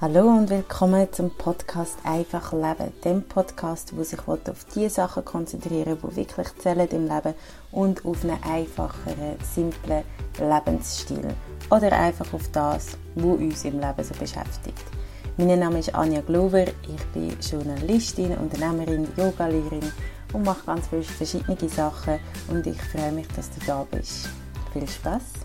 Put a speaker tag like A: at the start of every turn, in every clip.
A: Hallo und willkommen zum Podcast Einfach Leben, dem Podcast, wo sich auf die Sachen konzentrieren, wo wirklich zählen im Leben und auf einen einfacheren, simplen Lebensstil oder einfach auf das, was uns im Leben so beschäftigt. Mein Name ist Anja Glover, ich bin Journalistin, Unternehmerin, Yogalehrerin und mache ganz viele verschiedene Sachen und ich freue mich, dass du da bist. Viel Spaß!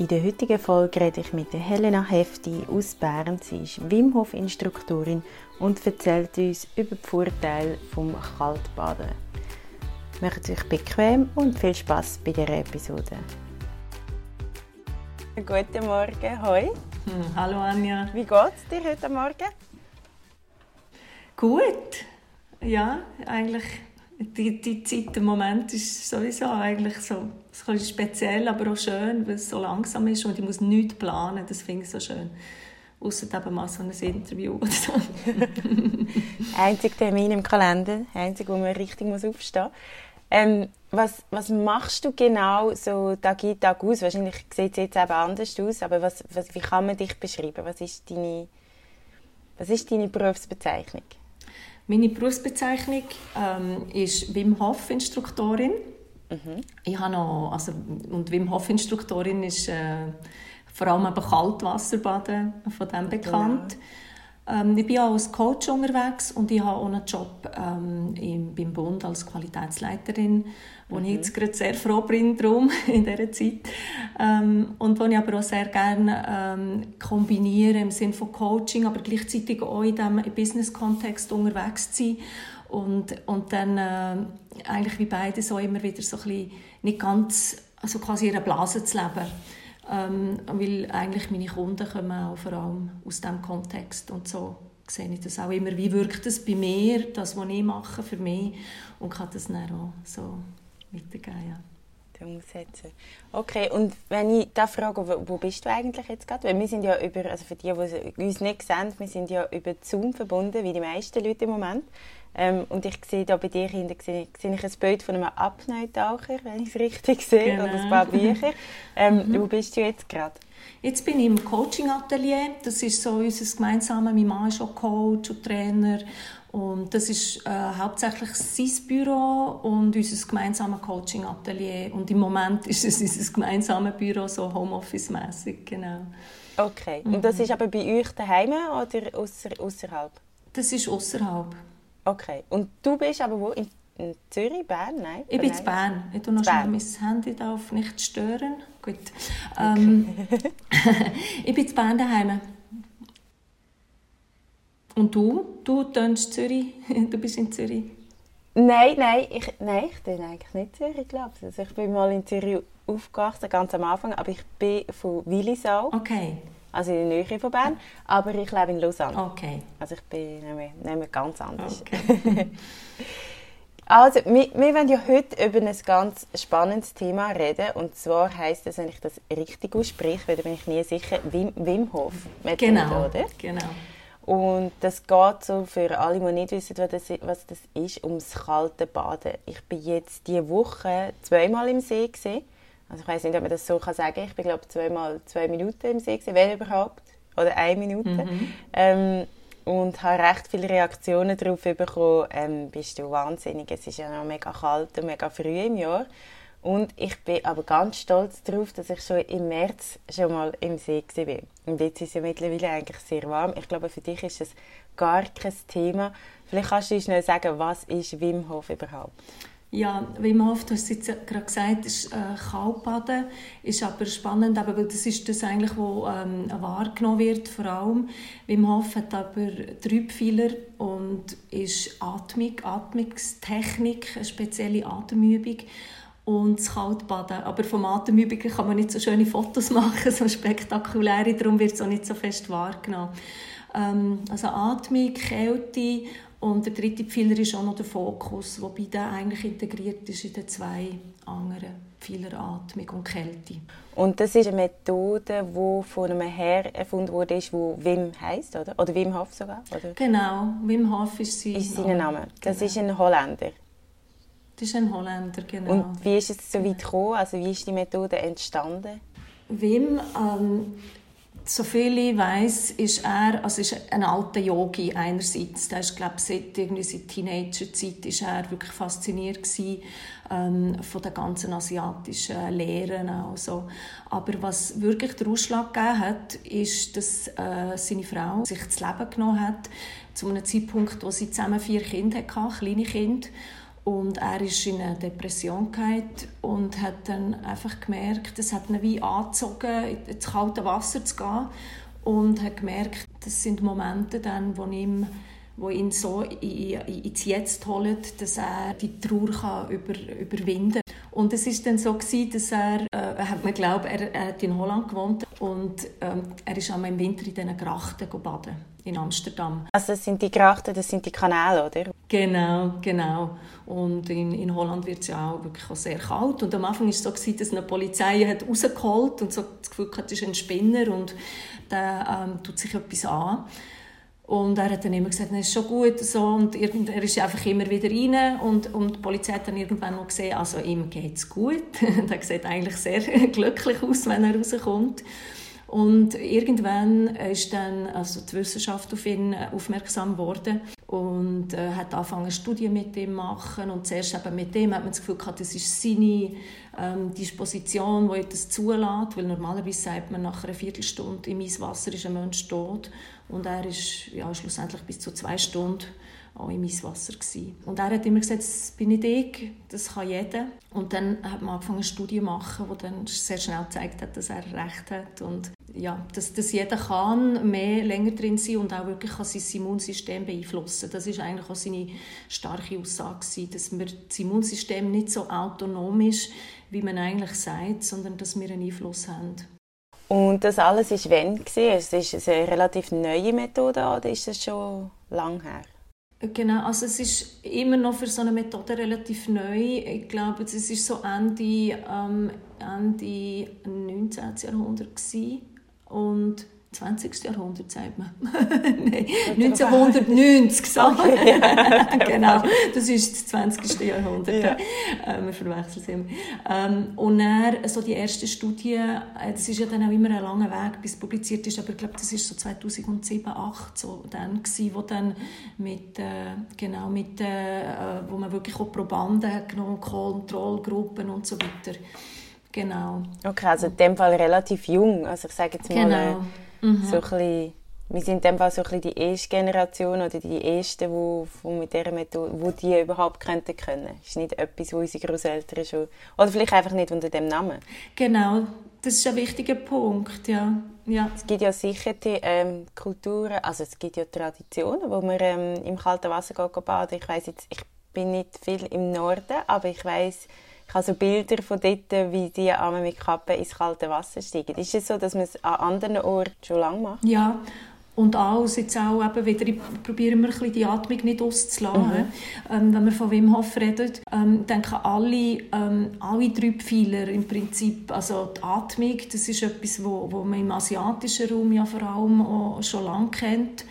A: In der heutigen Folge rede ich mit Helena Hefti aus Bern. Sie ist Wim Hof Instruktorin und erzählt uns über die Vorteile vom Kaltbaden. Macht es euch bequem und viel Spaß bei dieser Episode. Guten Morgen, hoi.
B: Hm, hallo Anja.
A: Wie geht es dir heute Morgen?
B: Gut. Ja, eigentlich die, die Zeit, der Moment ist sowieso eigentlich so speziell, aber auch schön, weil es so langsam ist und ich muss nichts planen. Das finde ich so schön. Außer eben mal so ein Interview oder so.
A: einzig Termin im Kalender, einzig, wo man richtig muss aufstehen muss. Ähm, was, was machst du genau so Tag ein, Tag aus? Wahrscheinlich sieht es jetzt eben anders aus, aber was, was, wie kann man dich beschreiben? Was ist deine, was ist deine Berufsbezeichnung?
B: Meine Berufsbezeichnung ähm, ist Wim Hof Instruktorin. Mhm. Ich habe noch, also, und Wim Hof Instruktorin ist äh, vor allem eben Kaltwasserbaden von dem bekannt. Genau. Ähm, ich bin auch als Coach unterwegs und ich habe auch einen Job ähm, im, beim Bund als Qualitätsleiterin, wo mhm. ich jetzt gerade sehr froh bin drum in dieser Zeit. Ähm, und wo ich aber auch sehr gerne ähm, kombiniere im Sinne von Coaching, aber gleichzeitig auch in diesem Business-Kontext unterwegs zu sein und, und dann äh, eigentlich wie beide so immer wieder so ein bisschen nicht ganz, also quasi in einer Blase zu leben. Ähm, weil eigentlich meine Kunden kommen auch vor allem aus diesem Kontext und so sehe ich das auch immer, wie wirkt das bei mir, das, was ich mache für mich und kann das dann auch so weitergeben. Ja
A: umsetzen. Okay, und wenn ich da frage, wo, wo bist du eigentlich jetzt gerade? Weil wir sind ja über, also für die, die uns nicht sehen, wir sind ja über Zoom verbunden, wie die meisten Leute im Moment. Ähm, und ich sehe da bei dir hinten sehe, sehe ich ein Bild von einem Apnoe-Taucher, wenn ich es richtig sehe, genau. und ein paar Bücher. Ähm, mhm. Wo bist du jetzt gerade?
B: Jetzt bin ich im Coaching-Atelier. Das ist so unser gemeinsames. Mein Mann ist auch Coach und Trainer. Und das ist äh, hauptsächlich sein Büro und unser gemeinsames Coaching-Atelier. Und im Moment ist es unser gemeinsames Büro, so Homeoffice-mässig, genau.
A: Okay. Und das mhm. ist aber bei euch daheim oder außerhalb?
B: Das ist außerhalb.
A: Okay. Und du bist aber wo? In, in Zürich, Bern? Nein?
B: Ich bin in Bern. Ich tue noch schnell mein Handy da auf nicht stören. Gut. Ähm, okay. ich bin in Bern daheim. Und du? Du tönst Zürich? Du bist in Zürich?
A: Nein, nein, ich, nein, ich bin eigentlich nicht Zürich, glaube ich. Also ich bin mal in Zürich aufgewachsen, ganz am Anfang, aber ich bin von Willisau.
B: Okay.
A: Also in der Nähe von Bern, aber ich lebe in Lausanne.
B: Okay.
A: Also ich bin nicht mehr, ganz anders. Okay. also, wir, wir wollen ja heute über ein ganz spannendes Thema reden. Und zwar heisst das, wenn ich das richtig ausspreche, weil da bin ich nie sicher, Wim, Wim Hof.
B: Genau, oder? genau.
A: Und das geht so für alle, die nicht wissen, was das, ist, ums kalte Baden. Ich bin jetzt diese Woche zweimal im See gesehen. Also ich weiß nicht, ob man das so kann sagen. Ich bin glaube zweimal zwei Minuten im See gewesen, wenn überhaupt, oder eine Minute. Mhm. Ähm, und habe recht viele Reaktionen darauf bekommen. Ähm, bist du wahnsinnig? Es ist ja noch mega kalt und mega früh im Jahr. Und ich bin aber ganz stolz darauf, dass ich schon im März schon mal im See war. Und jetzt ist es ja mittlerweile eigentlich sehr warm. Ich glaube, für dich ist das gar kein Thema. Vielleicht kannst du uns schnell sagen, was ist Wim Hof überhaupt?
B: Ja, Wim Hof, du hast es gerade gesagt, ist äh, Kaltbaden, ist aber spannend, aber weil das ist das eigentlich, was ähm, wahrgenommen wird, vor allem. Wim Hof hat aber drei und ist Atmung, Atmungstechnik, eine spezielle Atemübung und das Kaltbaden. Aber vom Atemübungen kann man nicht so schöne Fotos machen, so spektakuläre, darum wird es auch nicht so fest wahrgenommen. Ähm, also Atmung, Kälte und der dritte Pfeiler ist auch noch der Fokus, wobei der eigentlich integriert ist in den zwei anderen Pfeiler Atmung und Kälte.
A: Und das ist eine Methode, die von einem Herr erfunden wurde, wo Wim heißt, oder? Oder Wim Hof sogar? Oder?
B: Genau, Wim Hof ist sein,
A: ist sein Name. Das genau. ist ein Holländer.
B: Das ist ein Holländer, genau.
A: Und wie ist es so weit gekommen? Also wie ist die Methode entstanden?
B: Wim, ähm, so viel ich weiß, ist er also ist ein alter Yogi einerseits. Der ist, glaube seit irgendwie seit Teenagerzeit ist er wirklich fasziniert gewesen, ähm, von den ganzen asiatischen Lehren also. Aber was wirklich den Ausschlag gegeben hat, ist, dass äh, seine Frau sich das Leben genommen hat zu einem Zeitpunkt, wo sie zusammen vier Kinder hatte, kleine Kinder. Und er ist in eine Depression und hat dann einfach gemerkt, es hat ihn wie angezogen, ins kalte Wasser zu gehen. Und hat gemerkt, das sind Momente dann, wo ihm wo ihn so ins Jetzt holen, dass er die Trauer kann über, überwinden. Und es ist dann so gewesen, dass er, äh, hat man glaubt, er, er hat in Holland gewohnt und ähm, er ist einmal im Winter in diesen Grachten baden in Amsterdam.
A: Also das sind die Grachten, das sind die Kanäle, oder?
B: Genau, genau. Und in, in Holland wird es ja auch wirklich auch sehr kalt. Und am Anfang war es so, gewesen, dass eine Polizei hat rausgeholt und so das Gefühl hatte, das ist ein Spinner und der ähm, tut sich etwas an. Und er hat dann immer gesagt, es ist schon gut. So. Und er ist einfach immer wieder rein. Und, und die Polizei hat dann irgendwann noch gesehen, also ihm geht es gut. er sieht eigentlich sehr glücklich aus, wenn er rauskommt. Und irgendwann ist dann also die Wissenschaft auf ihn aufmerksam geworden und äh, hat angefangen Studien mit ihm zu machen und zuerst eben mit dem hat man das Gefühl gehabt, das ist seine ähm, Disposition, die das zulässt, weil normalerweise sagt man nach einer Viertelstunde im Eiswasser ist ein Mensch tot und er ist ja, schlussendlich bis zu zwei Stunden auch im Eiswasser gewesen. Und er hat immer gesagt, das bin nicht ich, das kann jeder. Und dann hat man angefangen, eine Studie zu machen, die dann sehr schnell gezeigt hat, dass er recht hat und ja, dass, dass jeder kann mehr länger drin sein und auch wirklich kann sein Immunsystem beeinflussen. Das ist eigentlich auch seine starke Aussage gewesen, dass wir das Immunsystem nicht so autonom ist, wie man eigentlich sagt, sondern dass wir einen Einfluss haben.
A: Und das alles ist wann Es ist eine relativ neue Methode oder ist das schon lang her?
B: Genau, also es ist immer noch für so eine Methode relativ neu. Ich glaube, es ist so Ende, ähm, Ende 19. Jahrhundert gewesen. und 20. Jahrhundert, sagt man. Nein, 1990, so. genau, das ist das 20. Jahrhundert. Ja. Äh, wir verwechseln es immer. Ähm, und dann, so die erste Studie, äh, das ist ja dann auch immer ein langer Weg, bis es publiziert ist, aber ich glaube, das ist so 2007, 2008 so dann gewesen, wo dann mit, äh, genau, mit, äh, wo man wirklich auch Probanden genommen, Kontrollgruppen und so weiter. Genau.
A: Okay, also in dem Fall relativ jung. Also ich sage jetzt mal, genau. Mhm. So ein bisschen, wir sind in dem Fall so ein die erste Generation oder die ersten, wo, wo mit dieser Methode, wo die überhaupt könnten können. Das ist nicht etwas, wo unsere Großeltern schon, oder vielleicht einfach nicht unter dem Namen.
B: Genau, das ist ein wichtiger Punkt, ja. ja.
A: Es gibt ja sicher die ähm, Kulturen, also es gibt ja Traditionen, wo man ähm, im kalten Wasser geht baden. Ich weiß jetzt, ich bin nicht viel im Norden, aber ich weiß ich habe so Bilder von dort, wie die Arme mit Kappe ins kalte Wasser steigen. Ist es so, dass man es an anderen Orten schon lange macht?
B: Ja, und auch, jetzt auch eben wieder, probieren wir ein die Atmung nicht auszulassen. Mhm. Ähm, wenn wir von Wim Hof reden, ähm, denken alle, ähm, alle drei Pfeiler im Prinzip, also die Atmung, das ist etwas, wo, wo man im asiatischen Raum ja vor allem auch schon lange kennt.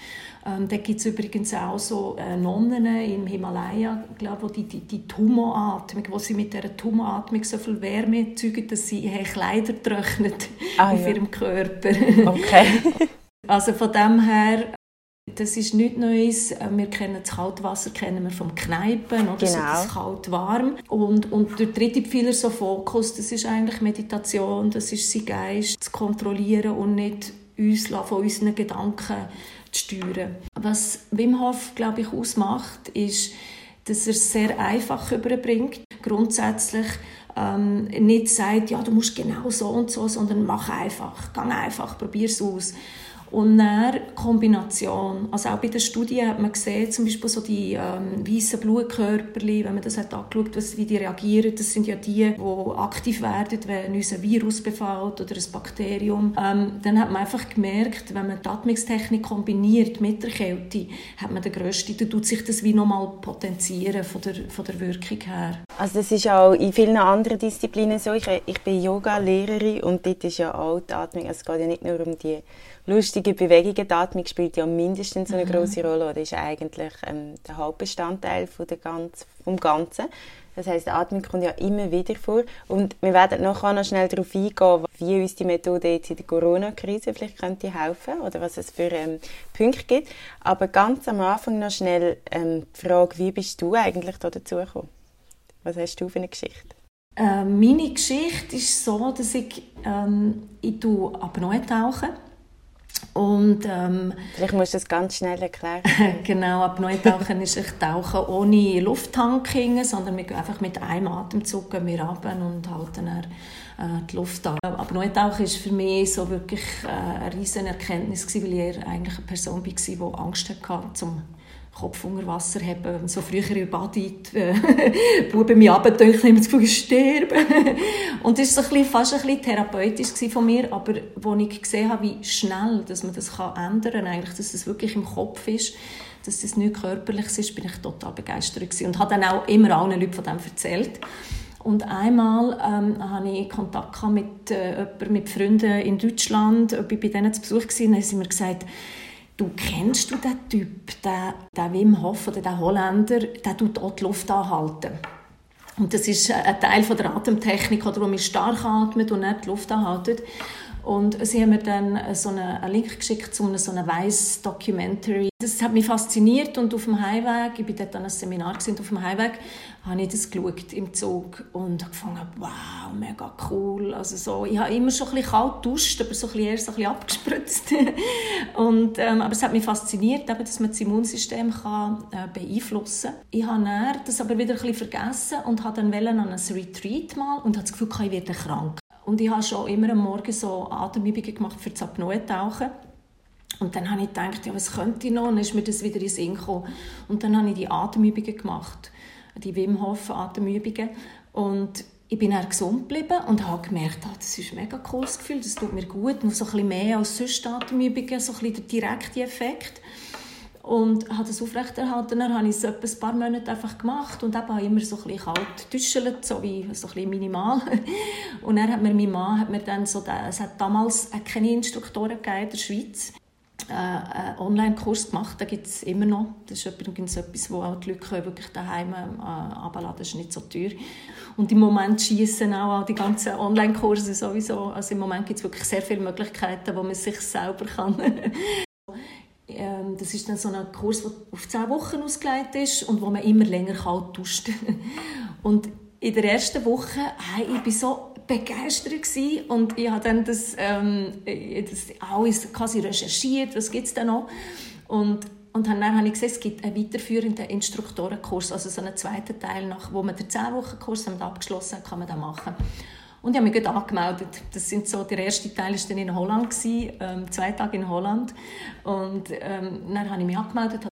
B: Ähm, da gibt es übrigens auch so äh, Nonnen im Himalaya, glaube die, die, die Tumoratmung, wo sie mit dieser Tumoratmung so viel Wärme erzeugen, dass sie äh, Kleider trocknen ah, auf ja. ihrem Körper.
A: Okay.
B: also von dem her, das ist nichts Neues. Äh, wir kennen das Kaltwasser kennen wir vom Kneipen, oder? Genau. So das kalt-warm. Und, und der dritte Pfeiler, so Fokus, das ist eigentlich Meditation, das ist sein Geist zu kontrollieren und nicht uns von unseren Gedanken zu steuern. Was Wim Hof, glaube ich, ausmacht, ist, dass er es sehr einfach überbringt. Grundsätzlich ähm, nicht sagt, ja, du musst genau so und so, sondern mach einfach, gang einfach, probier es aus. Und dann Kombination. Also auch bei der Studie hat man gesehen, zum Beispiel so die ähm, weißen Blutkörperchen, wenn man das hat angeschaut hat, wie die reagieren, das sind ja die, die aktiv werden, wenn uns ein Virus befällt oder ein Bakterium. Ähm, dann hat man einfach gemerkt, wenn man die Atmungstechnik kombiniert mit der Kälte, hat man den grössten, dann tut sich das wie nochmal potenzieren von der, von der Wirkung her.
A: Also das ist auch in vielen anderen Disziplinen so. Ich, ich bin Yoga-Lehrerin und dort ist ja auch die Atmung, also es geht ja nicht nur um die lustige Bewegungen. Die Atmung spielt ja mindestens eine mhm. große Rolle oder ist eigentlich ähm, der Hauptbestandteil von der ganz, vom Ganzen. Das heißt, die Atmung kommt ja immer wieder vor. Und wir werden nachher noch schnell darauf eingehen, wie uns die Methode jetzt in der Corona-Krise vielleicht könnte helfen oder was es für ähm, Punkte gibt. Aber ganz am Anfang noch schnell ähm, die Frage, wie bist du eigentlich da dazu gekommen? Was hast du für eine Geschichte?
B: Äh, meine Geschichte ist so, dass ich, ähm, ich Apnoe tauche und, ähm,
A: Vielleicht musst du das ganz schnell erklären.
B: genau, Apnoe-Tauchen ist ich tauche ohne Lufttank hin, sondern wir gehen einfach mit einem Atemzug gehen wir runter und halten dann, äh, die Luft an. Apnoe-Tauchen war für mich so wirklich äh, eine riesige Erkenntnis, weil ich eigentlich eine Person war, die Angst hatte, zum Kopf unter Wasser haben. So früher in Badi, äh, Buben mich runtergedacht, ich habe das Gefühl, ich sterbe. Und das war so ein fast ein bisschen therapeutisch von mir, aber als ich gesehen habe, wie schnell dass man das ändern kann, eigentlich, dass es wirklich im Kopf ist, dass es nicht körperlich ist, bin ich total begeistert gewesen. und habe dann auch immer allen Leuten von dem erzählt. Und einmal ähm, hatte ich Kontakt mit, äh, mit Freunden in Deutschland, ich bei denen zu Besuch war, und dann haben sie mir gesagt, Du kennst du den Typ, den, den Wim Hof oder den Holländer, der tut auch die Luft anhalten. Und das ist ein Teil von der Atemtechnik, wo man stark atmet und nicht die Luft anhaltet. Und sie haben mir dann so einen Link geschickt zu so einer weiss Documentary. Das hat mich fasziniert und auf dem Heimweg, ich war dort an einem Seminar und auf dem Heimweg habe ich das geschaut im Zug und habe gefunden, wow, mega cool. Also so, ich habe immer schon ein bisschen kalt geduscht, aber so ein bisschen eher so ein bisschen abgespritzt. und, ähm, aber es hat mich fasziniert, eben, dass man das Immunsystem kann, äh, beeinflussen kann. Ich habe das aber wieder ein bisschen vergessen und habe dann an ein Retreat mal und habe das Gefühl, ich werde krank. Und ich habe schon immer am Morgen so Atemübungen gemacht für das Apnoe-Tauchen. Und dann habe ich gedacht, ja, was könnte ich noch? Und dann ist mir das wieder in den Sinn gekommen. Und dann habe ich die Atemübungen gemacht, die Wim Hof Atemübungen. Und ich bin dann gesund geblieben und habe gemerkt, oh, das ist ein mega cooles Gefühl, das tut mir gut, noch so ein bisschen mehr als sonst Atemübungen, so ein bisschen der direkte Effekt und habe das aufrechterhalten. Dann habe ich es etwa ein paar Monate einfach gemacht und habe immer so ein kalt getuschelt, so wie so ein minimal. Und dann hat mir mein Mann hat mir dann so, es hat damals keine Instruktoren in der Schweiz, äh, einen Online-Kurs gemacht, den gibt es immer noch. Das ist übrigens etwas, wo auch die Leute wirklich daheim äh, abladen Das ist nicht so teuer. Und im Moment schießen auch die ganzen Online-Kurse sowieso. Also im Moment gibt es wirklich sehr viele Möglichkeiten, wo man sich selber kann das ist dann so ein Kurs, der auf zehn Wochen ausgelegt ist und wo man immer länger kalt duscht. und in der ersten Woche, hey, ich war so begeistert und ich habe dann das, ähm, das alles quasi recherchiert, was gibt es da noch und und dann habe ich gesehen, es gibt einen weiterführenden Instruktorenkurs, also so einen zweiten Teil, nach, wo man den 10-Wochen-Kurs abgeschlossen hat, kann man den machen. Und ich habe mich angemeldet. Das sind so, der erste Teil war dann in Holland, gewesen, ähm, zwei Tage in Holland. Und ähm, dann habe ich mich angemeldet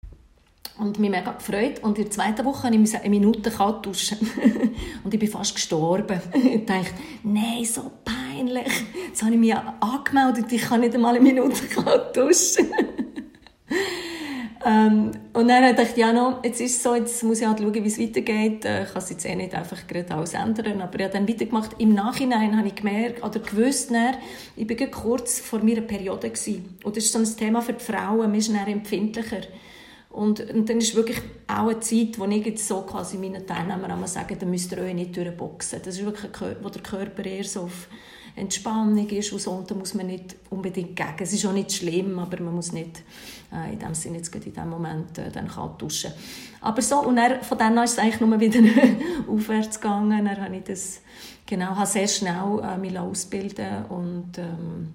B: und mich mega gefreut. Und in der zweiten Woche musste ich eine Minute kalt duschen. und ich bin fast gestorben. ich dachte, nein, so peinlich. Jetzt habe ich mich angemeldet, ich kann nicht einmal eine Minute kalt duschen. Ähm, und dann dachte ich, ja, no, jetzt ist es so, jetzt muss ich halt schauen, wie es weitergeht. Äh, ich kann es jetzt eh nicht einfach gerade alles ändern. Aber ich habe dann weitergemacht. Im Nachhinein habe ich gemerkt, oder gewusst, dann, ich war kurz vor meiner Periode. Gewesen. Und das ist so ein Thema für die Frauen, man ist dann empfindlicher. Und, und dann ist wirklich auch eine Zeit, wo ich jetzt so quasi meinen Teilnehmern einmal sage, da müsst ihr euch nicht durchboxen. Das ist wirklich, wo der Körper eher so auf Entspannung ist und so, und da muss man nicht unbedingt gegen. Es ist auch nicht schlimm, aber man muss nicht äh, in dem Sinne jetzt in dem Moment äh, dann kalt duschen. Aber so, und dann, von dann an ist es eigentlich nur wieder aufwärts gegangen. Dann habe ich das, genau, habe sehr schnell äh, mich ausbilden und ähm,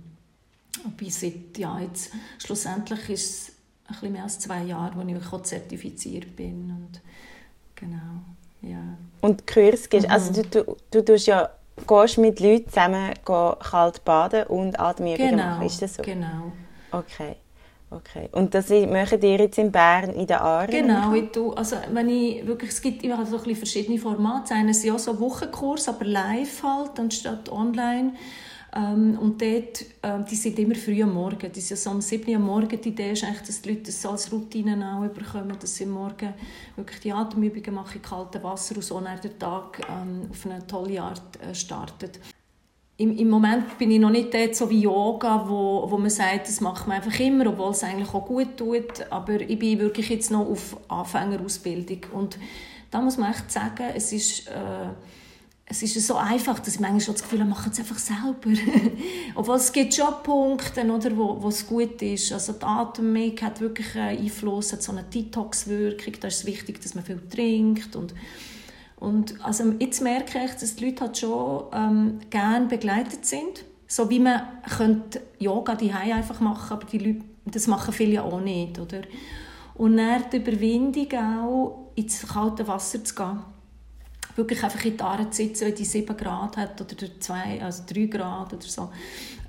B: bis seit, ja, jetzt, schlussendlich ist es ein bisschen mehr als zwei Jahre, wo ich auch zertifiziert bin und genau, ja.
A: Und Kurs gehst, also mhm. also du, du, du tust ja gehst mit Leuten zusammen kalt baden und Atemübungen
B: genau,
A: machen. Ist das so?
B: Genau.
A: Okay. Okay. Und das machen ihr jetzt in Bern in der Aare?
B: Genau, ich tue, also wenn ich wirklich, es gibt habe so ein verschiedene Formate. Eines ja so Wochenkurs, aber live halt, anstatt online. Ähm, und dort, äh, die sind immer früh am Morgen. Die sind so um 7 Uhr am Morgen. Die Idee ist eigentlich, dass die Leute das als Routine auch bekommen, dass sie morgen wirklich die Atemübungen machen, kaltes Wasser und so nach der Tag ähm, auf eine tolle Art äh, startet. im, im Moment bin ich noch nicht dort so wie Yoga, wo, wo man sagt, das macht man einfach immer, obwohl es eigentlich auch gut tut. Aber ich bin wirklich jetzt noch auf Anfängerausbildung. Und da muss man echt sagen, es ist... Äh, es ist so einfach, dass ich manchmal schon das Gefühl habe, machen es einfach selber. Obwohl es gibt schon Punkte, oder, wo, wo es gut ist. Also die Atmung hat wirklich einen Einfluss, hat so eine Detox-Wirkung. Da ist es wichtig, dass man viel trinkt und und also jetzt merke ich, dass die Leute halt schon ähm, gerne begleitet sind. So wie man könnte Yoga die einfach machen, aber die Leute, das machen viele ja auch nicht, oder? Und dann die Überwindung auch, ins kalte Wasser zu gehen wirklich einfach in die Aare zu sitzen, wenn die 7 Grad hat oder zwei, also 3 Grad oder so.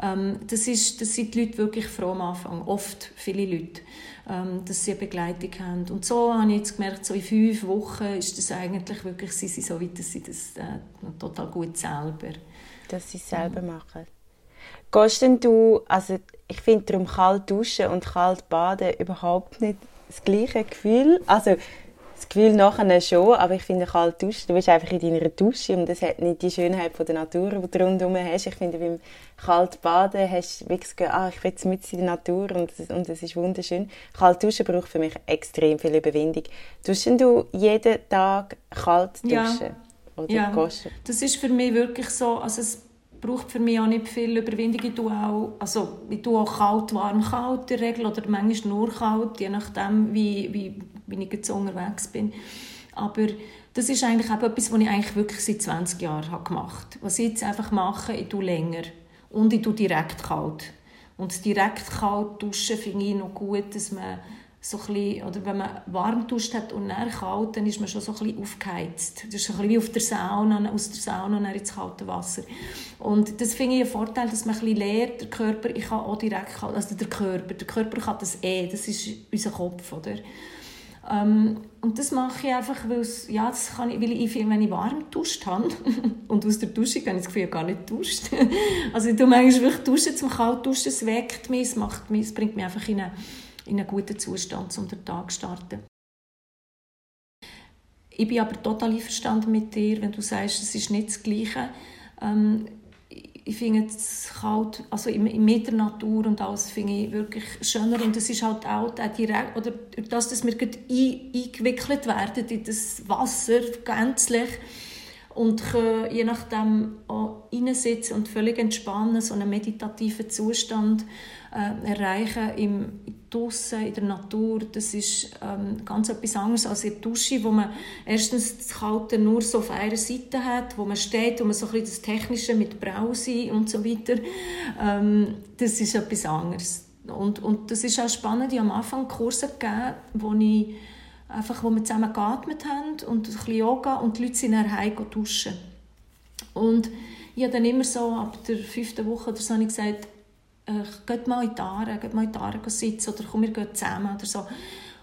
B: Ähm, das, ist, das sind die Leute wirklich froh am Anfang, oft viele Leute, ähm, dass sie eine Begleitung haben. Und so habe ich jetzt gemerkt, so in fünf Wochen ist das eigentlich wirklich, sie sind so weit, dass sie das äh, total gut selber.
A: Dass sie es selber mhm. machen. Gehst denn du, also ich finde darum kalt duschen und kalt baden überhaupt nicht das gleiche Gefühl. Also das Gefühl nachher schon, aber ich finde kalt duschen, du bist einfach in deiner Dusche und das hat nicht die Schönheit von der Natur, die du rundherum hast. Ich finde, beim kalt baden hast du wirklich gesagt, ah, ich will mit in der Natur und das, und das ist wunderschön. Kalt duschen braucht für mich extrem viel Überwindung. Duschen du jeden Tag kalt duschen? Ja.
B: Oder ja, das ist für mich wirklich so, also es braucht für mich auch nicht viel Überwindung. Ich tue auch, also ich tue auch kalt, warm, kalt in der Regel oder manchmal nur kalt, je nachdem, wie, wie wie ich jetzt unterwegs bin. Aber das ist eigentlich auch etwas, was ich eigentlich wirklich seit 20 Jahren habe gemacht habe. Was ich jetzt einfach mache, ich tue länger und ich tue direkt kalt. Und direkt kalt duschen finde ich noch gut, dass man so ein bisschen, oder wenn man warm duscht hat und dann kalt, dann ist man schon so ein bisschen aufgeheizt. Das ist so ein bisschen wie auf der Sauna, aus der Sauna und ins kalte Wasser. Und das finde ich einen Vorteil, dass man ein bisschen lernt, der Körper, ich kann auch direkt kalt, also der Körper, der Körper kann das eh, das ist unser Kopf, oder? Ähm, und das mache ich einfach, ja, das kann ich, weil ich, wenn ich warm duscht habe und aus der Dusche habe ich das Gefühl, ich gar nicht duscht. also ich tue manchmal wirklich duschen zum kalt duschen, es weckt mich, es, macht mich, es bringt mich einfach in einen, in einen guten Zustand, um den Tag zu starten. Ich bin aber total einverstanden mit dir, wenn du sagst, es ist nicht das Gleiche. Ähm, ich finde es kalt, also mit der Natur und alles finde ich wirklich schöner und es ist halt auch direkt, oder das, dass wir eingewickelt werden in das Wasser gänzlich und können je nachdem auch reinsitzen und völlig entspannen, so einen meditativen Zustand äh, erreichen im draussen, in der Natur. Das ist ähm, ganz etwas anderes als in Dusche, wo man erstens das Kalte nur so auf einer Seite hat, wo man steht, wo man so ein bisschen das Technische mit Brause und so weiter. Ähm, das ist etwas anderes. Und, und das ist auch spannend. Ich habe am Anfang Kurse gegeben, wo ich einfach, wo wir zusammen geatmet haben und ein bisschen Yoga und die Leute sind dann heim duschen. Und ich habe dann immer so ab der fünften Woche oder so gesagt, äh, geht mal in die Aare, geht mal in die Aare sitzen oder komm, wir gehen zusammen oder so.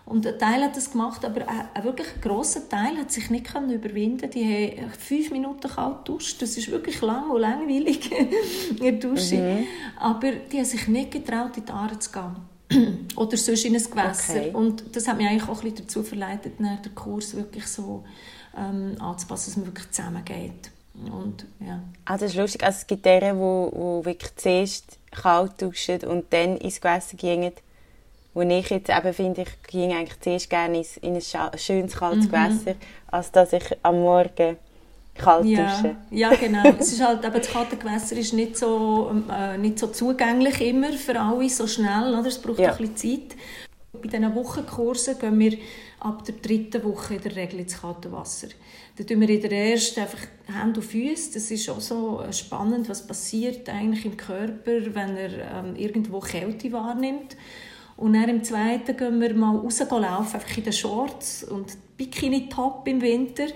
B: Und ein Teil hat das gemacht, aber ein, wirklich grosser Teil hat sich nicht können überwinden. Die haben fünf Minuten kalt duscht. Das ist wirklich lang und langweilig in der Dusche. Mhm. Aber die haben sich nicht getraut, in die Aare zu gehen. Oder sonst in ein Gewässer. Okay. Und das hat mich eigentlich auch ein bisschen dazu verleitet, den Kurs wirklich so ähm, anzupassen, dass man wirklich zusammengeht. Und, ja.
A: Ah, das ist lustig. Also es gibt deren, die wo, wo wirklich zuerst kalt duschen und dann ins Gewässer gehen. Wo ich jetzt eben finde, ich gehe eigentlich zuerst gerne in ein schönes kaltes mhm. Gewässer, als dass ich am Morgen kalt
B: ja,
A: dusche.
B: Ja, genau. es ist halt, aber das kalte Gewässer ist nicht so, äh, nicht so zugänglich immer für alle, so schnell. Oder? Es braucht ja. ein bisschen Zeit. Bei diesen Wochenkursen gehen wir ab der dritten Woche in der Regel ins kalte Wasser. Da tun wir in der ersten einfach Hände und Füße. Das ist auch so spannend, was passiert eigentlich im Körper, wenn er ähm, irgendwo Kälte wahrnimmt. Und dann im zweiten gehen wir mal rauslaufen, einfach in den Shorts und Bikini-Top im Winter.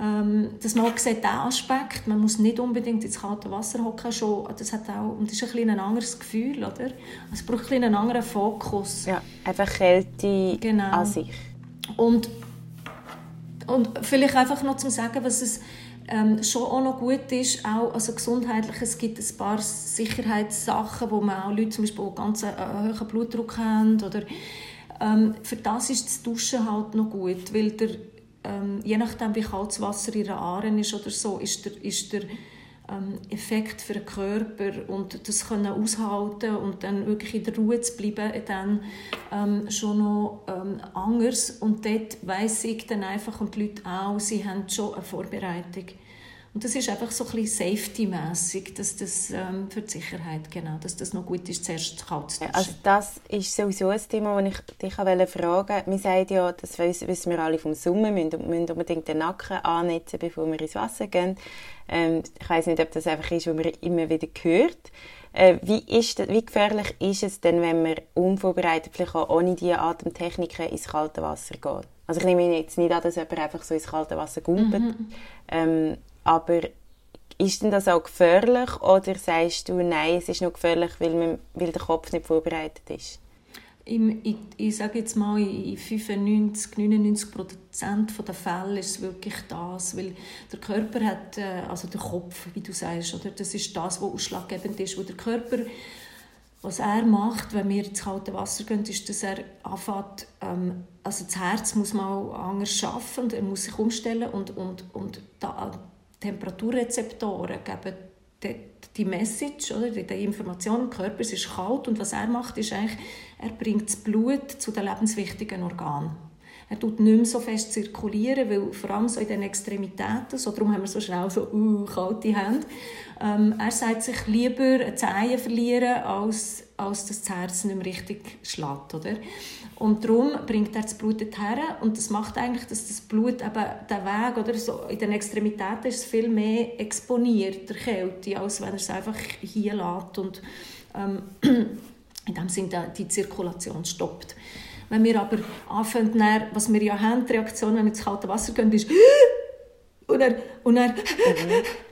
B: Ähm, dass man auch sieht, diesen Aspekt, man muss nicht unbedingt ins kalte Wasser hocken, schon, das hat auch, und das ist ein, ein anderes Gefühl, oder? Also es braucht ein einen anderen Fokus.
A: Ja, einfach Kälte genau. an sich.
B: Und, und vielleicht einfach noch zu sagen, was es ähm, schon auch noch gut ist, auch also gesundheitlich, es gibt ein paar Sicherheitssachen, wo man auch Leute zum Beispiel ganz äh, hohen Blutdruck haben oder ähm, für das ist das Duschen halt noch gut, weil der, ähm, je nachdem wie kalt das Wasser in der Aare ist oder so, ist der, ist der ähm, Effekt für den Körper und das können aushalten und dann wirklich in der Ruhe zu bleiben, dann ähm, schon noch ähm, anders. Und dort weiss ich dann einfach und die Leute auch, sie haben schon eine Vorbereitung. Und das ist einfach so ein bisschen safety-mässig, dass das ähm, für die Sicherheit, genau, dass das noch gut ist, zuerst kalt zu
A: Also das ist sowieso ein Thema, das ich dich fragen wollte. Wir sagen ja, das wissen wir alle vom Summen, wir müssen unbedingt den Nacken annetzen, bevor wir ins Wasser gehen. Ähm, ich weiß nicht, ob das einfach ist, was man immer wieder hört. Äh, wie, ist das, wie gefährlich ist es denn, wenn man unvorbereitet, vielleicht auch ohne diese Atemtechniken, ins kalte Wasser geht? Also ich nehme jetzt nicht an, dass jemand einfach so ins kalte Wasser gumpelt. Mhm. Ähm, aber ist denn das auch gefährlich oder sagst du, nein, es ist nur gefährlich, weil, man, weil der Kopf nicht vorbereitet ist?
B: Im, ich, ich sage jetzt mal, in 95, 99 Prozent der Fälle ist es wirklich das, weil der Körper hat, äh, also der Kopf, wie du sagst, oder? das ist das, was ausschlaggebend ist, wo der Körper, was er macht, wenn wir ins kalte Wasser gehen, ist, dass er anfängt, ähm, also das Herz muss man anders schaffen und er muss sich umstellen und, und, und da, Temperaturrezeptoren geben die, die Message, oder, die Information im Körper, es ist kalt und was er macht, ist eigentlich, er bringt das Blut zu den lebenswichtigen Organen. Er tut nicht mehr so fest zirkulieren, weil vor allem so in den Extremitäten, so darum haben wir so schnell so uh, kalte Hände. Ähm, er sagt sich lieber eine Zehe verlieren, als, als das Herz nicht mehr richtig schlägt. Oder? Und darum bringt er das Blut dorthin und das macht eigentlich, dass das Blut eben den Weg, oder so in den Extremitäten ist viel mehr exponiert, der Kälte, als wenn er es einfach hier lässt und ähm, in dem Sinne die Zirkulation stoppt. Wenn wir aber anfangen, was wir ja haben, die Reaktion, wenn wir ins kalte Wasser gehen, ist und er, und er, mhm.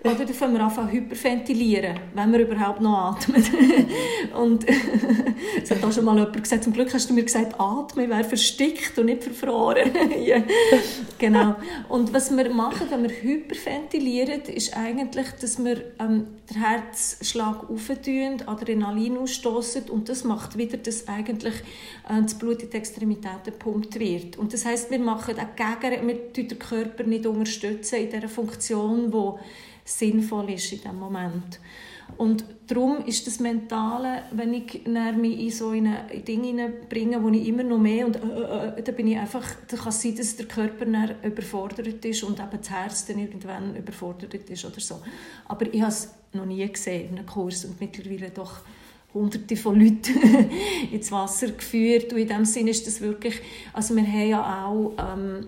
B: oder dann fangen wir an hyperventilieren, wenn wir überhaupt noch atmen. und es hat auch schon mal jemand gesagt, zum Glück hast du mir gesagt, atmen wäre verstickt und nicht verfroren. ja. Genau. Und was wir machen, wenn wir hyperventilieren, ist eigentlich, dass wir ähm, den Herzschlag aufentun, Adrenalin ausstoßen und das macht wieder, dass eigentlich äh, das Blut in die Extremitäten gepumpt wird. Und das heißt, wir machen auch gegen, wir den Körper nicht unterstützen in dieser Funktion, die sinnvoll ist in diesem Moment. Und darum ist das Mentale, wenn ich mich in so eine Dinge bringe, wo ich immer noch mehr und äh, äh, äh, da bin ich einfach, da kann es sein, dass der Körper dann überfordert ist und eben das Herz dann irgendwann überfordert ist oder so. Aber ich habe es noch nie gesehen in einem Kurs und mittlerweile doch hunderte von Leuten ins Wasser geführt und in dem Sinne ist das wirklich, also wir haben ja auch, ähm,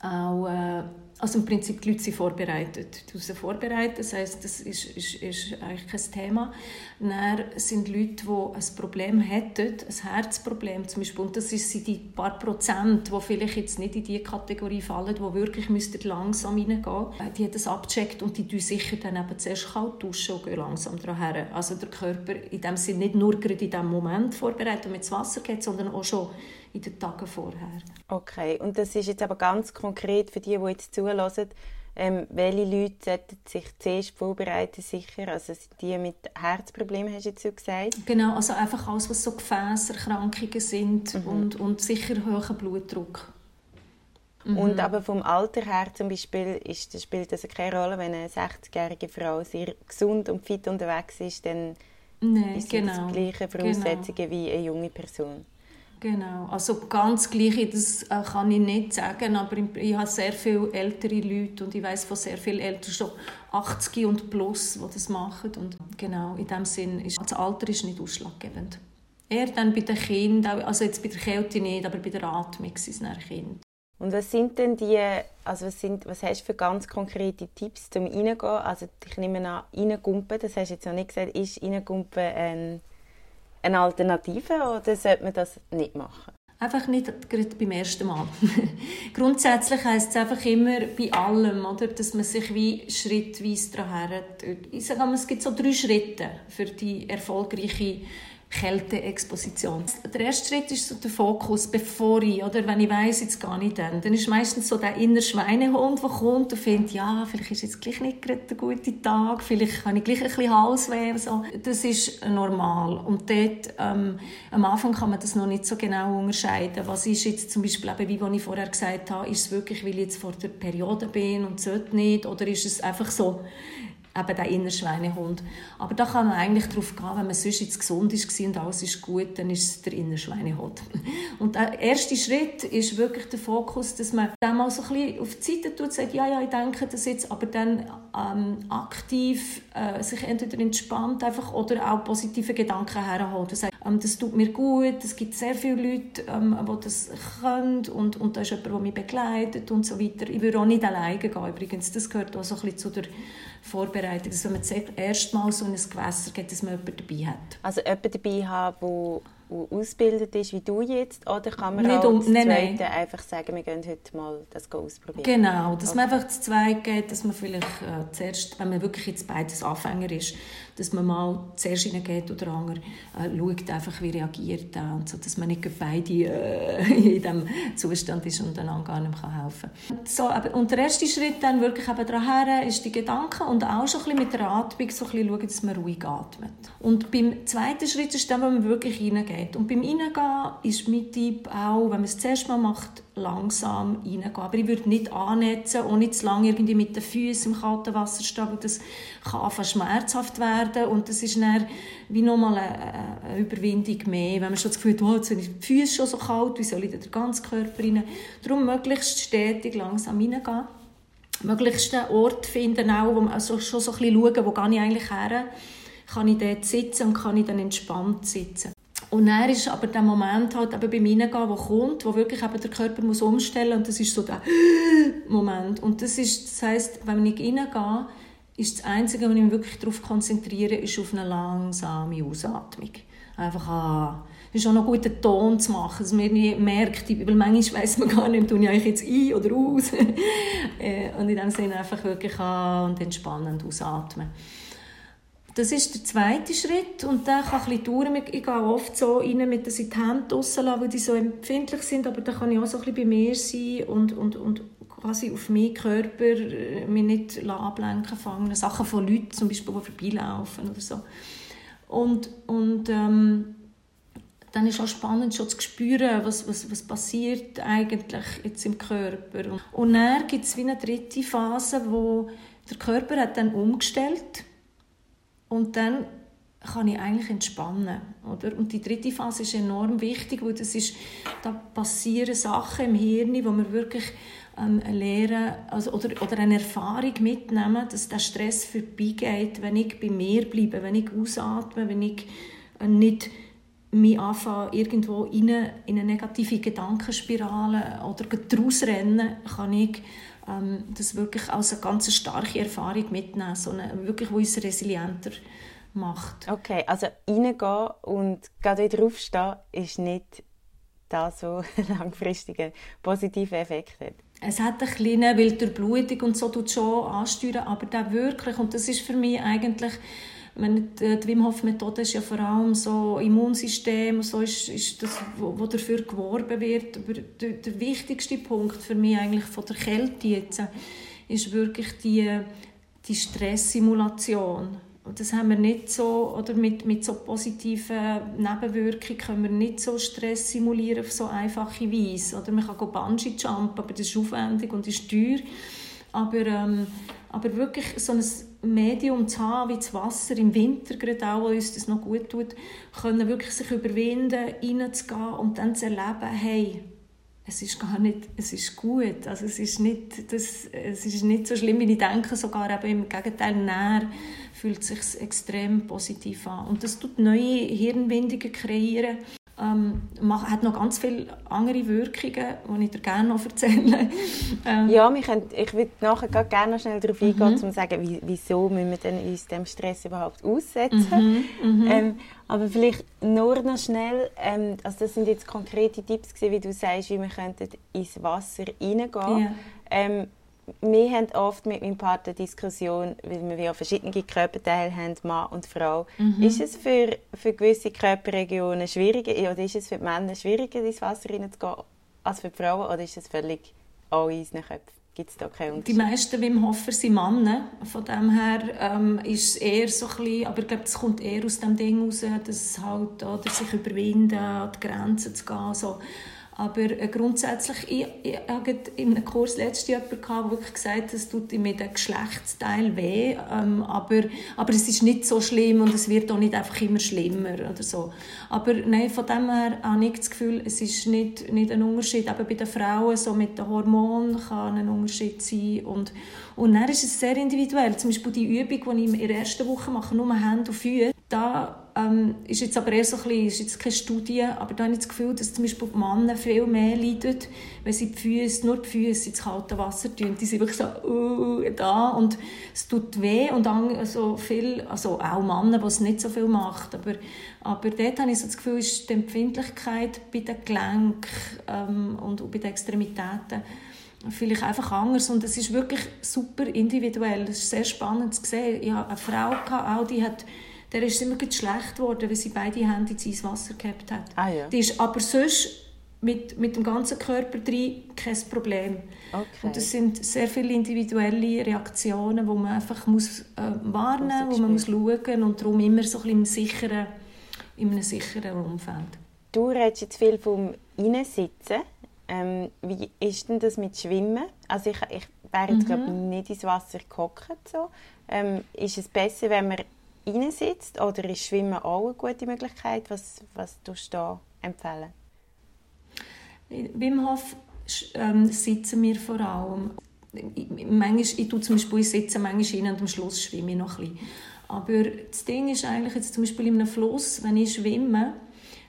B: auch äh, also im Prinzip die Leute sind vorbereitet. Du sie vorbereitet, das heißt, das ist, ist, ist eigentlich kein Thema. Dann sind Leute, die ein Problem hätten, ein Herzproblem zum Beispiel, und das sind die paar Prozent, die vielleicht jetzt nicht in diese Kategorie fallen, die wirklich langsam reingehen müssten. Die haben das abgecheckt und die tun sicher dann eben zuerst kalt duschen und gehen langsam daran. Also der Körper in dem Sinne nicht nur gerade in dem Moment vorbereitet und mit ins Wasser geht, sondern auch schon in den Tagen vorher.
A: Okay, und das ist jetzt aber ganz konkret für die, die jetzt zulassen, ähm, welche Leute sollten sich zuerst vorbereiten, sicher? Also die mit Herzproblemen, hast du jetzt so gesagt?
B: Genau, also einfach alles, was so Gefäßerkrankungen sind mhm. und, und sicher hoher Blutdruck.
A: Mhm. Und aber vom Alter her zum Beispiel ist, das spielt das keine Rolle, wenn eine 60-jährige Frau sehr gesund und fit unterwegs ist, dann
B: nee,
A: ist
B: genau,
A: die gleiche Voraussetzungen genau. wie eine junge Person.
B: Genau, also ganz gleich, das äh, kann ich nicht sagen, aber ich habe sehr viele ältere Leute und ich weiß von sehr vielen Eltern, schon 80 und plus, die das machen und genau, in dem Sinn ist das Alter ist nicht ausschlaggebend. Eher dann bei den Kindern, also jetzt bei der Kälte nicht, aber bei der Atmung sind es Kinder.
A: Und was sind denn die, also was, sind, was hast du für ganz konkrete Tipps zum Reingehen? Also ich nehme an, reingumpen, das hast du jetzt noch nicht gesagt, ist reingumpen ein eine Alternative oder sollte man das nicht machen?
B: Einfach nicht gerade beim ersten Mal. Grundsätzlich heisst es einfach immer bei allem, oder, dass man sich wie schrittweise daran Ich sage mal, es gibt so drei Schritte für die erfolgreiche Kälteexposition. Der erste Schritt ist so der Fokus, bevor ich, oder wenn ich weiß jetzt gar nicht dann, dann ist meistens so der innere Schweinehund, der kommt und findet, ja, vielleicht ist jetzt gleich nicht gerade der gute Tag, vielleicht habe ich gleich ein bisschen Halsweh. So. Das ist normal. Und dort, ähm, am Anfang kann man das noch nicht so genau unterscheiden. Was ist jetzt zum Beispiel, eben, wie ich vorher gesagt habe, ist es wirklich, weil ich jetzt vor der Periode bin und sollte nicht, oder ist es einfach so, eben der Innerschweinehund. Aber da kann man eigentlich darauf gehen, wenn man sonst jetzt gesund ist und alles ist gut, dann ist es der Innerschweinehund. Und der erste Schritt ist wirklich der Fokus, dass man dann mal so ein bisschen auf die Seite tut und sagt, ja, ja, ich denke das jetzt, aber dann ähm, aktiv äh, sich entweder entspannt einfach oder auch positive Gedanken herholt. Das, ähm, das tut mir gut, es gibt sehr viele Leute, ähm, die das können und, und da ist jemand, der mich begleitet und so weiter. Ich würde auch nicht alleine gehen übrigens, das gehört auch so ein bisschen zu der Vorbereitung, dass wenn man das erste Mal so in ein Gewässer geht, dass man jemanden dabei hat.
A: Also jemanden dabei haben, der ausgebildet ist wie du jetzt, oder kann man
B: nicht um, nein, nein.
A: einfach sagen, wir gehen heute mal das ausprobieren?
B: Genau, dass
A: Okay.
B: man einfach zu zweit geht, dass man vielleicht äh, zuerst, wenn man wirklich jetzt beides Anfänger ist, dass man mal zuerst hineingeht oder andere äh, schaut einfach, wie reagiert er und so, dass man nicht beide äh, in diesem Zustand ist und einander gar nicht mehr helfen kann. So, aber, und der erste Schritt dann wirklich eben daran ist die Gedanken und auch schon ein bisschen mit der Atmung so ein bisschen schauen, dass man ruhig atmet. Und beim zweiten Schritt ist dann, wenn man wirklich reingeht. Und beim Reingehen ist mein Tipp auch, wenn man es zuerst mal macht, langsam reingehen. Aber ich würde nicht annetzen und nicht zu lange irgendwie mit den Füßen im kalten Wasser stehen, das kann einfach schmerzhaft werden und das ist dann wie nochmal eine, eine Überwindung mehr, wenn man schon das Gefühl hat, oh, jetzt sind die Füße schon so kalt, wie soll ich denn den ganzen Körper rein? Darum möglichst stetig langsam reingehen. Möglichst einen Ort finden, auch, wo man also schon so ein bisschen schauen, wo gehe ich eigentlich her? Kann ich dort sitzen und kann ich dann entspannt sitzen? Und dann ist aber der Moment halt eben beim Reingehen, der kommt, wo wirklich eben der Körper muss umstellen muss. Und das ist so der Moment. Und das ist, das heisst, wenn ich reingehe, ist das Einzige, was ich mich wirklich darauf konzentriere, ist auf eine langsame Ausatmung. Einfach, ah, ist auch noch gut, einen Ton zu machen, dass man nicht merkt, weil manchmal weiss man gar nicht, tue ich jetzt ein oder aus. Äh, und in dem Sinne einfach wirklich an und entspannend ausatmen. Das ist der zweite Schritt und der kann ein bisschen dauern. Ich gehe oft so rein, mit dass ich die Hände rauslasse, weil die so empfindlich sind, aber dann kann ich auch so ein bisschen bei mir sein und, und, und quasi auf meinen Körper äh, mich nicht ablenken fangen. Sachen von Leuten, zum Beispiel, die vorbeilaufen oder so. Und, und ähm, dann ist auch spannend, schon zu spüren, was, was, was passiert eigentlich jetzt im Körper. Und dann gibt es wie eine dritte Phase, wo der Körper hat dann umgestellt und dann kann ich eigentlich entspannen. Oder? Und die dritte Phase ist enorm wichtig, weil das ist, da passieren Sachen im Hirn, wo wir wirklich ähm, lernen also, oder, oder eine Erfahrung mitnehmen, dass der Stress vorbeigeht, wenn ich bei mir bleibe, wenn ich ausatme, wenn ich äh, nicht mich anfange, irgendwo rein, in eine negative Gedankenspirale oder daraus rennen, kann ich ähm, das wirklich als eine ganz starke Erfahrung mitnehmen, so eine, wirklich, die uns resilienter macht.
A: Okay, also reingehen und gerade wieder aufstehen ist nicht das, was langfristige positive Effekt hat.
B: Es hat einen kleinen, weil die Blutung und so tut schon ansteuern, aber der wirklich, und das ist für mich eigentlich meine, die Wim Hof Methode ist ja vor allem so Immunsystem, so ist, ist das, wo, wo dafür geworben wird. Aber der, der, wichtigste Punkt für mich eigentlich von der Kälte jetzt ist wirklich die, die Stresssimulation. Und das haben wir nicht so, oder mit, mit so positiven Nebenwirkungen können wir nicht so Stress simulieren auf so einfache Weise. Oder man kann Bungee jumpen, aber das ist aufwendig und ist teuer. Aber, ähm, aber wirklich so ein Medium zu haben, wie das Wasser im Winter, gerade auch, wo uns das noch gut tut, können wirklich sich überwinden, reinzugehen und dann zu erleben, hey, es ist gar nicht, es ist gut, also es ist nicht, das, es ist nicht so schlimm, wie ich denke, sogar eben im Gegenteil, näher fühlt sich extrem positiv an. Und das tut neue Hirnwindungen kreieren, ähm, hat noch ganz viele andere Wirkungen, die ich dir gerne noch erzähle.
A: ähm. Ja, wir können, ich würde nachher gerne noch schnell darauf eingehen, mhm. um zu sagen, wie, wieso müssen wir denn uns dem Stress überhaupt aussetzen. Mhm. Ähm, aber vielleicht nur noch schnell, ähm, also das sind jetzt konkrete Tipps gewesen, wie du sagst, wie wir könnten ins Wasser reingehen.
B: Ja.
A: Wir haben oft mit meinem Partner Diskussion, weil wir ja verschiedene Körperteile haben, Mann und Frau. Mhm. Ist es für, für gewisse Körperregionen schwieriger oder ist es für die Männer schwieriger, ins Wasser reinzugehen als für die Frauen oder ist es völlig an unseren Köpfen? Gibt es da keinen Unterschied?
B: Die meisten Wim Hofer sind Männer. Von dem her ähm, ist es eher so ein bisschen, aber ich glaube, es kommt eher aus dem Ding raus, dass es halt, oder, sich überwinden, an die Grenzen zu gehen. So. Aber äh, grundsätzlich, ich, ich hatte in einem Kurs letztes Jahr jemanden, der wirklich gesagt hat, es tut mir der Geschlechtsteil weh, ähm, aber, aber es ist nicht so schlimm und es wird auch nicht einfach immer schlimmer oder so. Aber nein, von dem her habe ich das Gefühl, es ist nicht, nicht ein Unterschied. Eben bei den Frauen, so mit den Hormonen kann ein Unterschied sein und, und dann ist es sehr individuell. Zum Beispiel die Übung, die ich in der ersten Woche mache, nur Hände und Füße, da ähm, ist jetzt aber eher so ein bisschen, ist jetzt keine Studie, aber da habe ich das Gefühl, dass zum Beispiel die Männer viel mehr leiden, wenn sie die Füße, nur die Füße ins kalte Wasser tun. Die sind wirklich so uh, da und es tut weh und dann also viel, also auch Männer, die es nicht so viel macht, aber, aber dort habe ich so das Gefühl, ist die Empfindlichkeit bei den Gelenken ähm, und bei den Extremitäten vielleicht einfach anders und es ist wirklich super individuell. Es ist sehr spannend zu sehen. Ich habe eine Frau auch, die hat der ist immer schlecht geworden, weil sie beide Hände ins Wasser gehabt hat.
A: Ah, ja.
B: Die ist aber sonst mit, mit dem ganzen Körper drin kein Problem.
A: Okay.
B: Und das sind sehr viele individuelle Reaktionen, die man einfach muss, äh, warnen muss, wo man muss schauen und darum immer so ein bisschen im sicheren, in einem sicheren Umfeld.
A: Du redest jetzt viel vom Innensitzen. Ähm, wie ist denn das mit Schwimmen? Also ich, ich wäre jetzt mhm. glaube nicht ins Wasser gehockt. So. Ähm, ist es besser, wenn man reinsitzt? Oder ist Schwimmen auch eine gute Möglichkeit? Was, was tust du da empfehlen?
B: Wim Hof ähm, sitzen wir vor allem. Manchmal, ich tue zum Beispiel ich sitze manchmal hin und am Schluss schwimme ich noch ein bisschen. Aber das Ding ist eigentlich jetzt zum Beispiel in einem Fluss, wenn ich schwimme,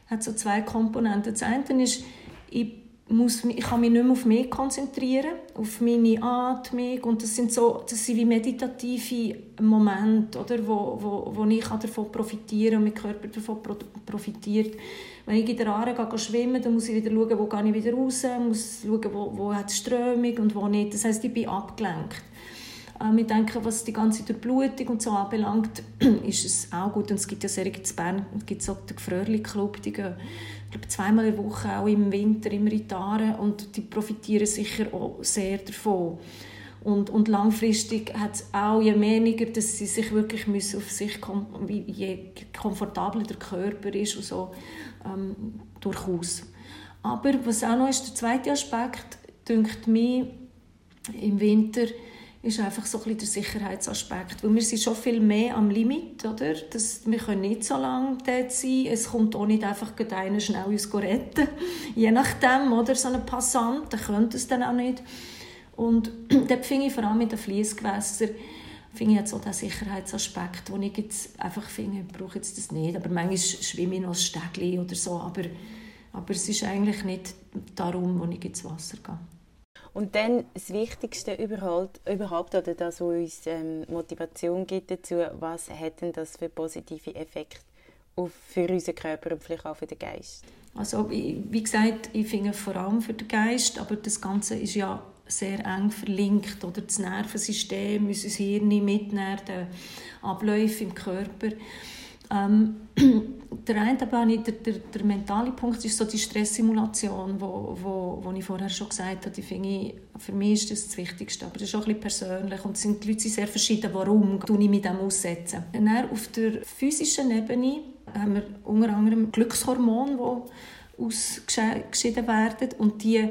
B: hat so zwei Komponenten. Das eine ist, ich muss, ich kann mich nicht mehr auf mich konzentrieren, auf meine Atmung und das sind so, das sind wie meditative Momente, oder, wo, wo, wo ich davon profitiere und mein Körper davon profitiert. Wenn ich in der Aare gehe, gehe schwimmen, dann muss ich wieder schauen, wo gehe ich wieder raus, muss schauen, wo, wo hat es Strömung und wo nicht. Das heißt, ich bin abgelenkt. Ähm, ich denke, was die ganze Durchblutung und so anbelangt, ist es auch gut. Und es gibt ja sehr in Bern, gibt es auch den Gefrörli-Club, die gehen glaube, zweimal in der Woche, auch im Winter, im Ritaren und die profitieren sicher auch sehr davon. Und, und langfristig hat es auch je weniger, dass sie sich wirklich müssen auf sich je komfortabler der Körper ist und so ähm, durchaus. Aber was auch noch ist, der zweite Aspekt, dünkt mir im Winter, ist einfach so ein der Sicherheitsaspekt. Weil wir sind schon viel mehr am Limit, oder? Das, wir können nicht so lange dort sein. Es kommt auch nicht einfach einer schnell uns retten. Je nachdem, oder? So ein Passant, der könnte es dann auch nicht. Und dort finde ich vor allem mit den Fließgewässern, finde ich jetzt auch den Sicherheitsaspekt, wo ich jetzt einfach finde, ich brauche jetzt das nicht. Aber manchmal schwimme ich noch ein Stegli oder so, aber, aber es ist eigentlich nicht darum, wo ich ins Wasser gehe.
A: Und dann das Wichtigste überhaupt, überhaupt oder das, was uns ähm, Motivation gibt dazu, was hat denn das für positive Effekte auf, für unseren Körper und vielleicht auch für den Geist?
B: Also wie gesagt, ich finde vor allem für den Geist, aber das Ganze ist ja sehr eng verlinkt oder das Nervensystem, unser Hirn mitnehmen, die Abläufe im Körper. Ähm, der eine der, der, der, mentale Punkt ist so die Stresssimulation, wo, wo, wo ich vorher schon gesagt habe, die finde ich, für mich ist das das Wichtigste, aber das ist auch ein bisschen persönlich und sind, die Leute sind sehr verschieden, warum ich mich dem aussetzen. Und dann auf der physischen Ebene haben wir unter anderem Glückshormone, die ausgeschieden werden und die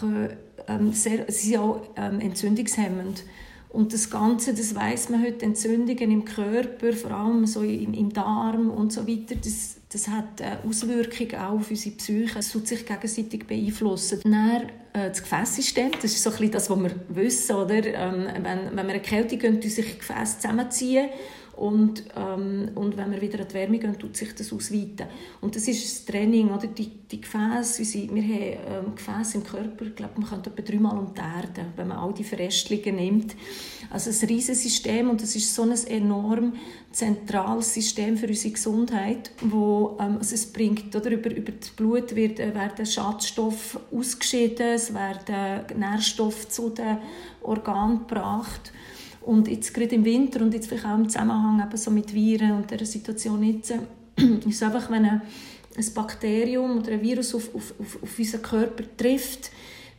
B: können, ähm, sehr, sie sind auch ähm, entzündungshemmend. Und das Ganze, das weiß man heute, Entzündungen im Körper, vor allem so im, im Darm und so weiter, das, das hat Auswirkungen auch auf unsere Psyche. Es tut sich gegenseitig beeinflussen. Dann, äh, das Gefäßsystem, das ist so ein bisschen das, was wir wissen, oder? Ähm, wenn, wenn wir eine Kälte gehen, tun sich Gefäße zusammenziehen und, ähm, und wenn wir wieder an die Wärme gehen, tut sich das ausweiten. Und das ist das Training, oder? Die, die Gefäße, wir haben ähm, Gefäße im Körper, ich glaube, man könnte etwa dreimal um die Erde, wenn man all die Verästelungen nimmt. Also ein riesiges System und das ist so ein enorm zentrales System für unsere Gesundheit, wo ähm, also es bringt, oder? Über, über das Blut wird, äh, werden Schadstoffe ausgeschieden, es werden Nährstoffe zu den Organen gebracht und jetzt gerade im Winter und jetzt vielleicht auch im Zusammenhang eben so mit Viren und der Situation jetzt, ist es einfach, wenn ein, ein Bakterium oder ein Virus auf, auf, auf, auf unseren Körper trifft,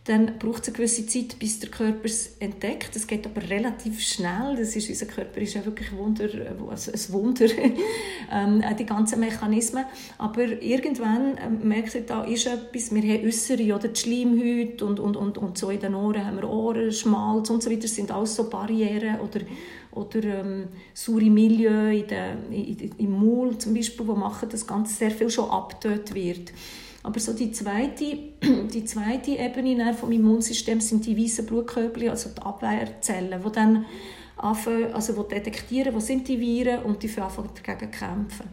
B: dann braucht es eine gewisse Zeit, bis der Körper es entdeckt. Das geht aber relativ schnell. Das ist, unser Körper ist ja wirklich ein Wunder, also ein Wunder, ähm, die ganzen Mechanismen. Aber irgendwann ähm, merkt ihr, da ist etwas, wir haben äußere oder die Schleimhäute und, und, und, und so in den Ohren haben wir Ohrenschmalz und so weiter. Das sind alles so Barrieren oder, oder ähm, saure Milieu in der, in, im Maul zum Beispiel, wo machen, dass ganz sehr viel schon abgetötet wird. Aber so die zweite, die zweite Ebene vom Immunsystem sind die weißen Blutkörper, also die Abwehrzellen, die dann anfangen, also die detektieren, wo sind die Viren und die anfangen dagegen kämpfen.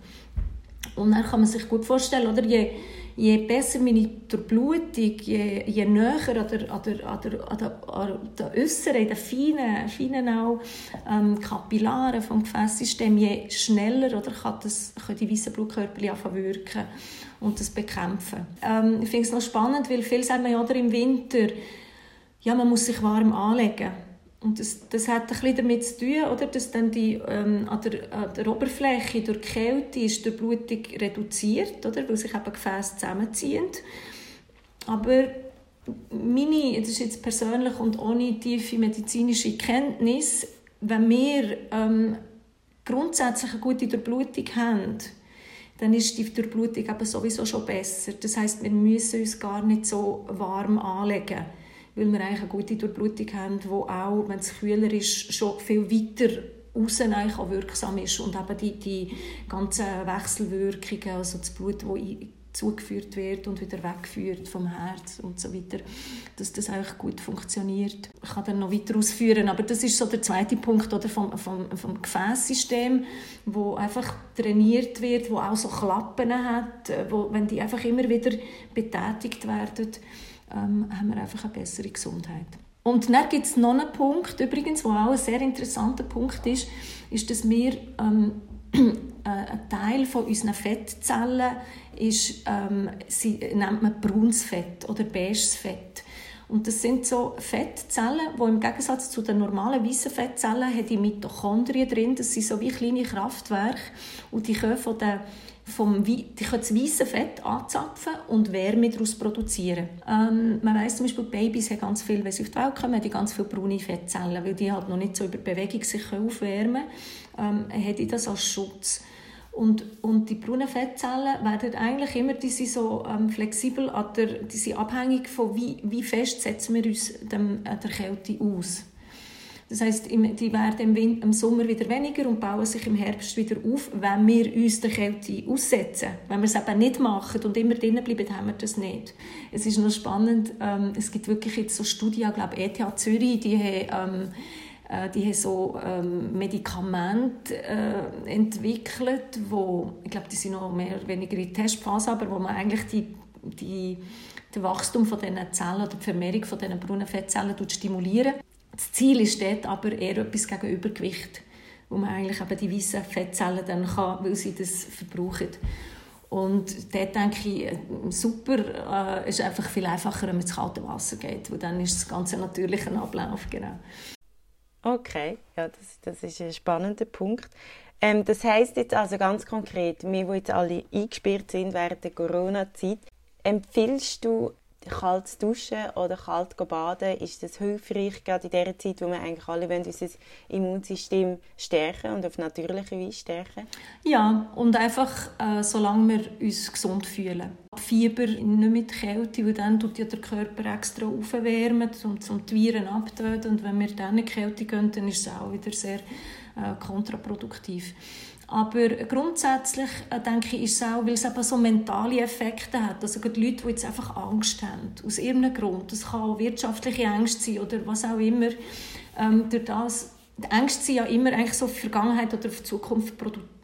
B: Und dann kann man sich gut vorstellen, oder je, je besser meine Durchblutung, je, je näher an der, an der, an der, an der, an der äußeren, den feinen, feinen auch, ähm, Kapillaren vom Gefäßsystem, je schneller oder, kann, das, können die weißen Blutkörper wirken und das bekämpfen. Ähm, ich finde es noch spannend, weil viele sagen ja, oder im Winter, ja, man muss sich warm anlegen. Und das, das hat ein bisschen damit zu tun, oder, dass dann die, ähm, an, der, an der Oberfläche durch die Kälte ist die Blutung reduziert, oder, weil sich eben Gefäße zusammenziehen. Aber meine, das ist jetzt persönlich und ohne tiefe medizinische Kenntnis, wenn wir ähm, grundsätzlich eine gute Durchblutung haben, dann ist die Durchblutung eben sowieso schon besser. Das heißt, wir müssen uns gar nicht so warm anlegen, weil wir eine gute Durchblutung haben, die auch, wenn es kühler ist, schon viel weiter außen wirksam ist und eben die, die ganzen Wechselwirkungen, also das Blut, das zugeführt wird und wieder weggeführt vom Herz und so weiter, dass das eigentlich gut funktioniert. Ich kann dann noch weiter ausführen, aber das ist so der zweite Punkt oder vom, vom, vom Gefäßsystem, wo einfach trainiert wird, wo auch so Klappen hat, wo, wenn die einfach immer wieder betätigt werden, ähm, haben wir einfach eine bessere Gesundheit. Und dann gibt es noch einen Punkt, übrigens, wo auch ein sehr interessanter Punkt ist, ist, dass wir ähm, ein Teil von unseren Fettzellen ist, ähm, sie nennt man braunes Fett oder beiges Fett. Und das sind so Fettzellen, wo im Gegensatz zu den normalen weißen Fettzellen haben die Mitochondrien drin. Das sind so wie kleine Kraftwerke und die können von der vom die können das weiße Fett anzapfen und Wärme daraus produzieren. Ähm, man weiß zum Beispiel, Babys haben ganz viel, wenn sie auf die Welt kommen, haben die ganz viele braune Fettzellen, weil die halt noch nicht so über Bewegung sich aufwärmen können, ähm, haben die das als Schutz. Und, und die braunen Fettzellen werden eigentlich immer, die sind so ähm, flexibel, der, die sind abhängig von wie, wie fest setzen wir uns dem, äh, der Kälte aus. Das heißt, die werden im, im Sommer wieder weniger und bauen sich im Herbst wieder auf, wenn wir uns der Kälte aussetzen. Wenn wir es eben nicht machen und immer drinnen bleiben, haben wir das nicht. Es ist noch spannend, ähm, es gibt wirklich jetzt so Studien, ich glaube ETH Zürich, die haben ähm, äh, die haben so ähm, Medikamente äh, entwickelt, wo, ich glaube, die sind noch mehr oder weniger in Testphase, aber wo man eigentlich die, die, das Wachstum von diesen Zellen oder die Vermehrung von diesen braunen Fettzellen stimulieren. Das Ziel ist dort aber eher etwas gegen Übergewicht, wo man eigentlich eben die weißen Fettzellen dann kann, weil sie das verbrauchen. Und dort denke ich, äh, super, äh, ist einfach viel einfacher, wenn man ins kalte Wasser geht, weil dann ist das Ganze natürlicher Ablauf, genau.
A: Okay, ja, das, das ist ein spannender Punkt. Ähm, das heißt jetzt also ganz konkret, wir, die jetzt alle eingesperrt sind während der Corona-Zeit, empfiehlst du kalt duschen oder kalt baden, ist das hilfreich, gerade in der Zeit, wo wir eigentlich alle wollen, unser Immunsystem stärken und auf natürliche Weise stärken?
B: Ja, und einfach, äh, solange wir uns gesund fühlen. Fieber, nicht mit Kälte, weil dann tut ja der Körper extra aufwärmen, um, um die Viren abzutöten. Und wenn wir dann in die Kälte gehen, dann ist es auch wieder sehr äh, kontraproduktiv. Aber grundsätzlich äh, denke ich, ist es auch, weil es eben so mentale Effekte hat. Also die Leute, die jetzt einfach Angst haben, aus irgendeinem Grund, das kann auch wirtschaftliche Angst sein oder was auch immer, ähm, durch das die Ängste sind ja immer eigentlich so auf die Vergangenheit oder auf die Zukunft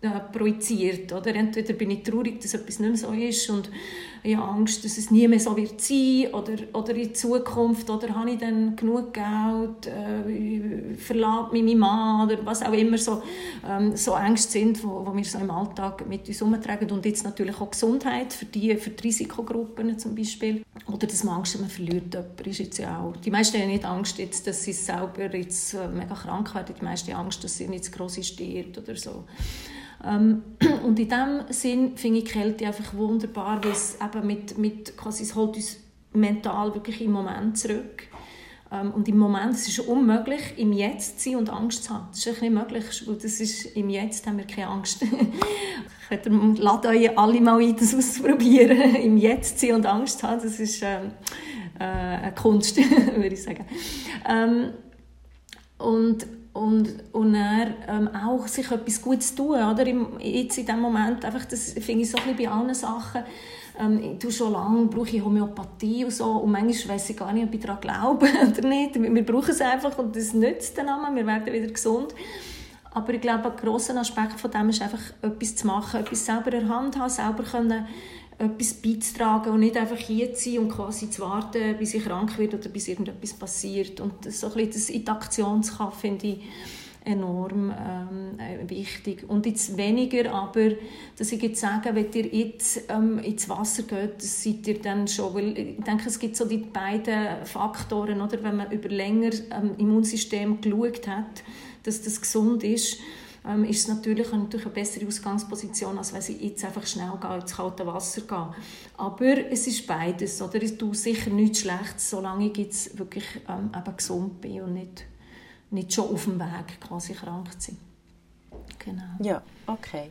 B: äh, projiziert. Oder? Entweder bin ich traurig, dass etwas nicht mehr so ist und ich habe Angst, dass es nie mehr so wird sein oder, oder in Zukunft oder habe ich dann genug Geld, äh, verlässt mich mein Mann oder was auch immer so, ähm, so Ängste sind, wo, wo wir so im Alltag mit uns umtragen und jetzt natürlich auch Gesundheit für die, für die Risikogruppen zum Beispiel oder dass man Angst hat, man verliert jemanden, ist jetzt ja auch, die meisten haben nicht Angst jetzt, dass sie selber jetzt äh, mega krank werden, die meisten haben Angst, dass sie nicht zu gross stirbt oder so. Ähm, und in diesem Sinn finde ich Kälte einfach wunderbar, weil es eben mit, mit quasi, es holt uns mental wirklich im Moment zurück. Ähm, und im Moment, es ist unmöglich, im Jetzt zu sein und Angst zu haben. Das ist nicht möglich, weil das ist, im Jetzt haben wir keine Angst. ich lade euch alle mal ein, das auszuprobieren. Im Jetzt sein und Angst zu haben, das ist ähm, äh, eine Kunst, würde ich sagen. Ähm, und und, und dann ähm, auch sich etwas Gutes tun, oder? Im, jetzt in diesem Moment, einfach, das finde ich so ein bisschen bei allen Sachen, ähm, ich schon lange, brauche ich Homöopathie und so und manchmal weiss ich gar nicht, ob ich daran glaube oder nicht. Wir brauchen es einfach und das nützt dann einmal, wir werden wieder gesund. Aber ich glaube, ein grosser Aspekt von dem ist einfach, etwas zu machen, etwas selber in der Hand haben, selber können etwas beizutragen und nicht einfach hier zu sein und quasi zu warten, bis ich krank werde oder bis irgendetwas passiert. Und so ein bisschen das in die finde ich enorm ähm, äh, wichtig. Und jetzt weniger, aber dass ich jetzt sage, wenn ihr jetzt ähm, ins Wasser geht, seid ihr dann schon, weil ich denke, es gibt so die beiden Faktoren, oder? wenn man über länger ähm, Immunsystem geschaut hat, dass das gesund ist, ähm, ist es natürlich, natürlich eine bessere Ausgangsposition, als wenn ich jetzt einfach schnell gehe, ins kalte Wasser gehe. Aber es ist beides. Oder? Ich tue sicher nichts Schlechtes, solange ich jetzt wirklich ähm, eben gesund bin und nicht, nicht schon auf dem Weg quasi krank sein.
A: Genau. Ja, okay.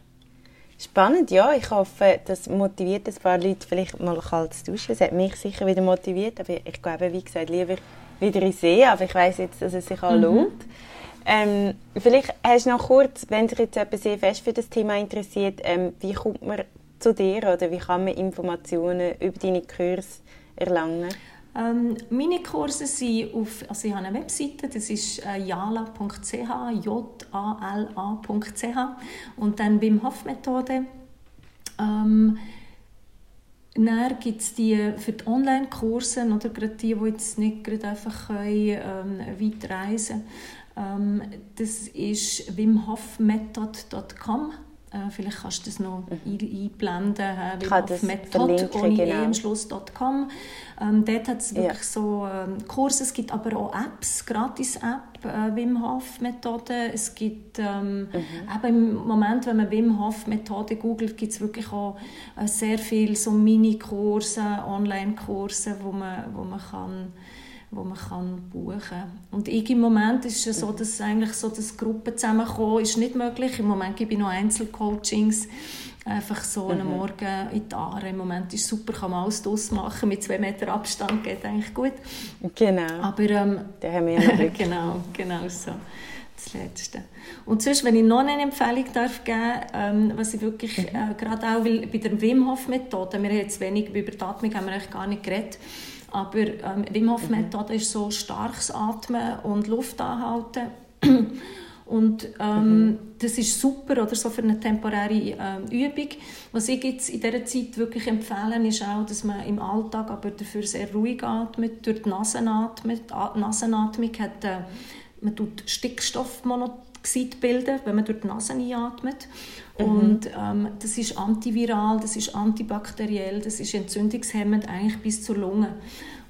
A: Spannend, ja. Ich hoffe, das motiviert ein paar Leute vielleicht mal kalt zu duschen. Es hat mich sicher wieder motiviert, aber ich glaube, wie gesagt, lieber wieder in See. Aber ich weiß jetzt, dass es sich auch mhm. Ähm, vielleicht hast du noch kurz, wenn sich jetzt jemand sehr fest für das Thema interessiert, ähm, wie kommt man zu dir oder wie kann man Informationen über deine Kurse erlangen?
B: Ähm, meine Kurse sind auf, also ich habe eine Webseite, das ist äh, jala.ch, j-a-l-a.ch und dann Wim Hof Methode. Ähm, dann gibt es die für die Online-Kurse, oder gerade die, die jetzt nicht gerade einfach können, ähm, weit reisen das ist wimhofmethod.com. Äh, vielleicht kannst du das noch mhm. einblenden. Ohne genau. e am Schluss.com. Ähm, dort hat es wirklich ja. so ähm, Kurse, es gibt aber auch Apps, Gratis-App, äh, Wim Hof Methode. Es gibt ähm, mhm. eben im Moment, wenn man Wim Hof Methode googelt, gibt es wirklich auch äh, sehr viele so Mini-Kurse, Online-Kurse, wo man, wo man kann wo man kann buchen kann. Und ich im Moment ist es so, dass eigentlich so das Gruppen zusammenkommen ist nicht möglich. Im Moment gebe ich noch Einzelcoachings, einfach so mhm. einen Morgen in die Aare. Im Moment ist es super, kann man alles draus machen, mit zwei Meter Abstand geht eigentlich gut.
A: Genau,
B: Aber, ähm,
A: da haben wir ja noch
B: Genau, genau so das Letzte. Und sonst, wenn ich noch eine Empfehlung darf geben ähm, was ich wirklich mhm. äh, gerade auch will, bei der Wim Hof Methode, wir haben jetzt wenig über die Atmung haben wir eigentlich gar nicht geredet, aber ähm, Wim Hof Methode mhm. ist so starkes Atmen und Luft anhalten. Und ähm, mhm. das ist super oder so für eine temporäre ähm, Übung. Was ich jetzt in dieser Zeit wirklich empfehle, ist auch, dass man im Alltag aber dafür sehr ruhig atmet, durch die Nasenatmung. Die Nasenatmung hat, äh, man tut Stickstoffmonoxid bilden, wenn man durch die Nase einatmet. Mhm. Und ähm, das ist antiviral, das ist antibakteriell, das ist entzündungshemmend eigentlich bis zur Lunge.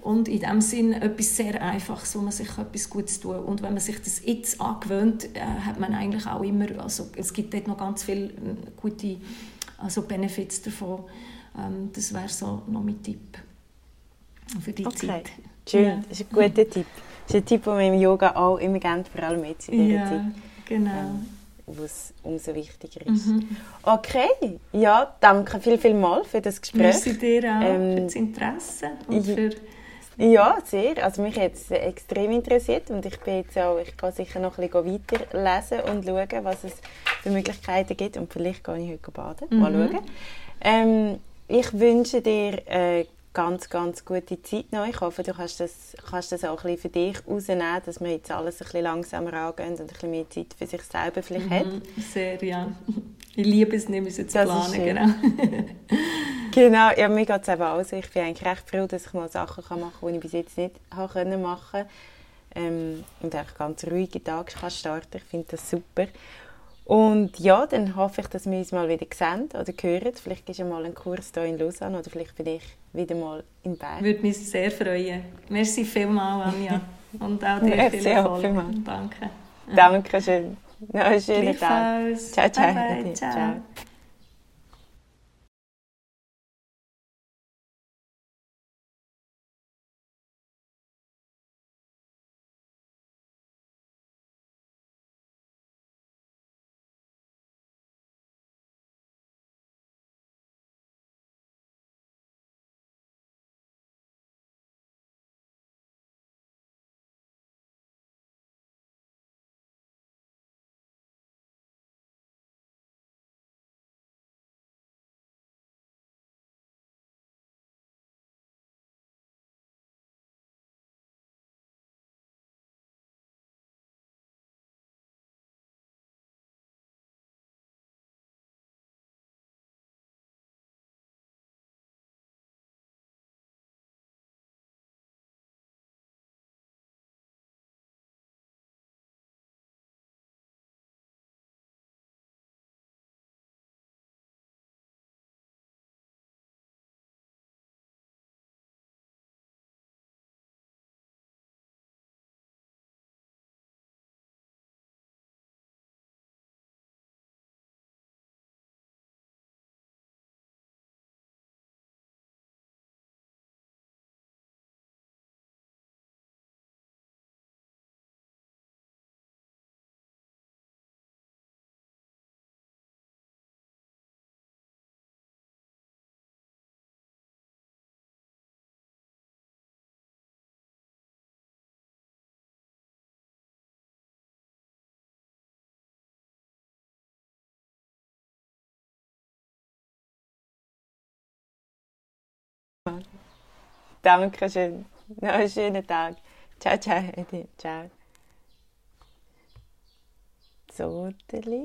B: Und in dem Sinn etwas sehr Einfaches, wo man sich etwas Gutes tut. Und wenn man sich das jetzt angewöhnt, äh, hat man eigentlich auch immer, also es gibt dort noch ganz viele äh, gute also Benefits davon. Ähm, das wäre so noch mein Tipp für die okay. Zeit.
A: Schön, ja. das ist ein guter Tipp. Das ist ein Tipp, den wir im Yoga auch immer gerne, vor allem jetzt in dieser
B: ja,
A: Zeit.
B: genau. Ähm,
A: wo es umso wichtiger ist. Mhm. Okay, ja, danke viel, viel mal für das Gespräch.
B: Merci dir auch ähm, für das Interesse und für...
A: Ja, sehr. Also mich hat es extrem interessiert und ich bin jetzt auch, ich kann sicher noch ein bisschen weiterlesen und schauen, was es für Möglichkeiten gibt und vielleicht gehe ich heute baden. Mal mhm. schauen. Ähm, ich wünsche dir äh, ganz, ganz gute Zeit noch. Ich hoffe, du kannst das, kannst das auch ein bisschen für dich rausnehmen, dass man jetzt alles ein bisschen langsamer angeht und ein bisschen mehr Zeit für sich selber vielleicht mhm, hat.
B: Sehr, ja. Ich liebe es, nicht mehr zu planen, genau.
A: genau, ja, mir geht es eben auch so. Ich bin eigentlich recht froh, dass ich mal Sachen machen kann, die ich bis jetzt nicht machen konnte. Ähm, und einfach ganz ruhige Tage kann starten. Ich finde das super. Und ja, dann hoffe ich, dass wir uns mal wieder sehen oder hören. Vielleicht ist ja mal ein Kurs hier in Lausanne oder vielleicht bin ich wieder mal in Bern.
B: Würde mich sehr freuen. Merci vielmals, Anja. Und auch dir viel Erfolg. Danke.
A: Danke schön. Noch einen schönen Tag.
B: Ciao, ciao. Bye bye. ciao. ciao. zusammen.
A: Danke schön. Noch einen schönen Tag. Ciao, ciao, Edi. Ciao. Zotteli.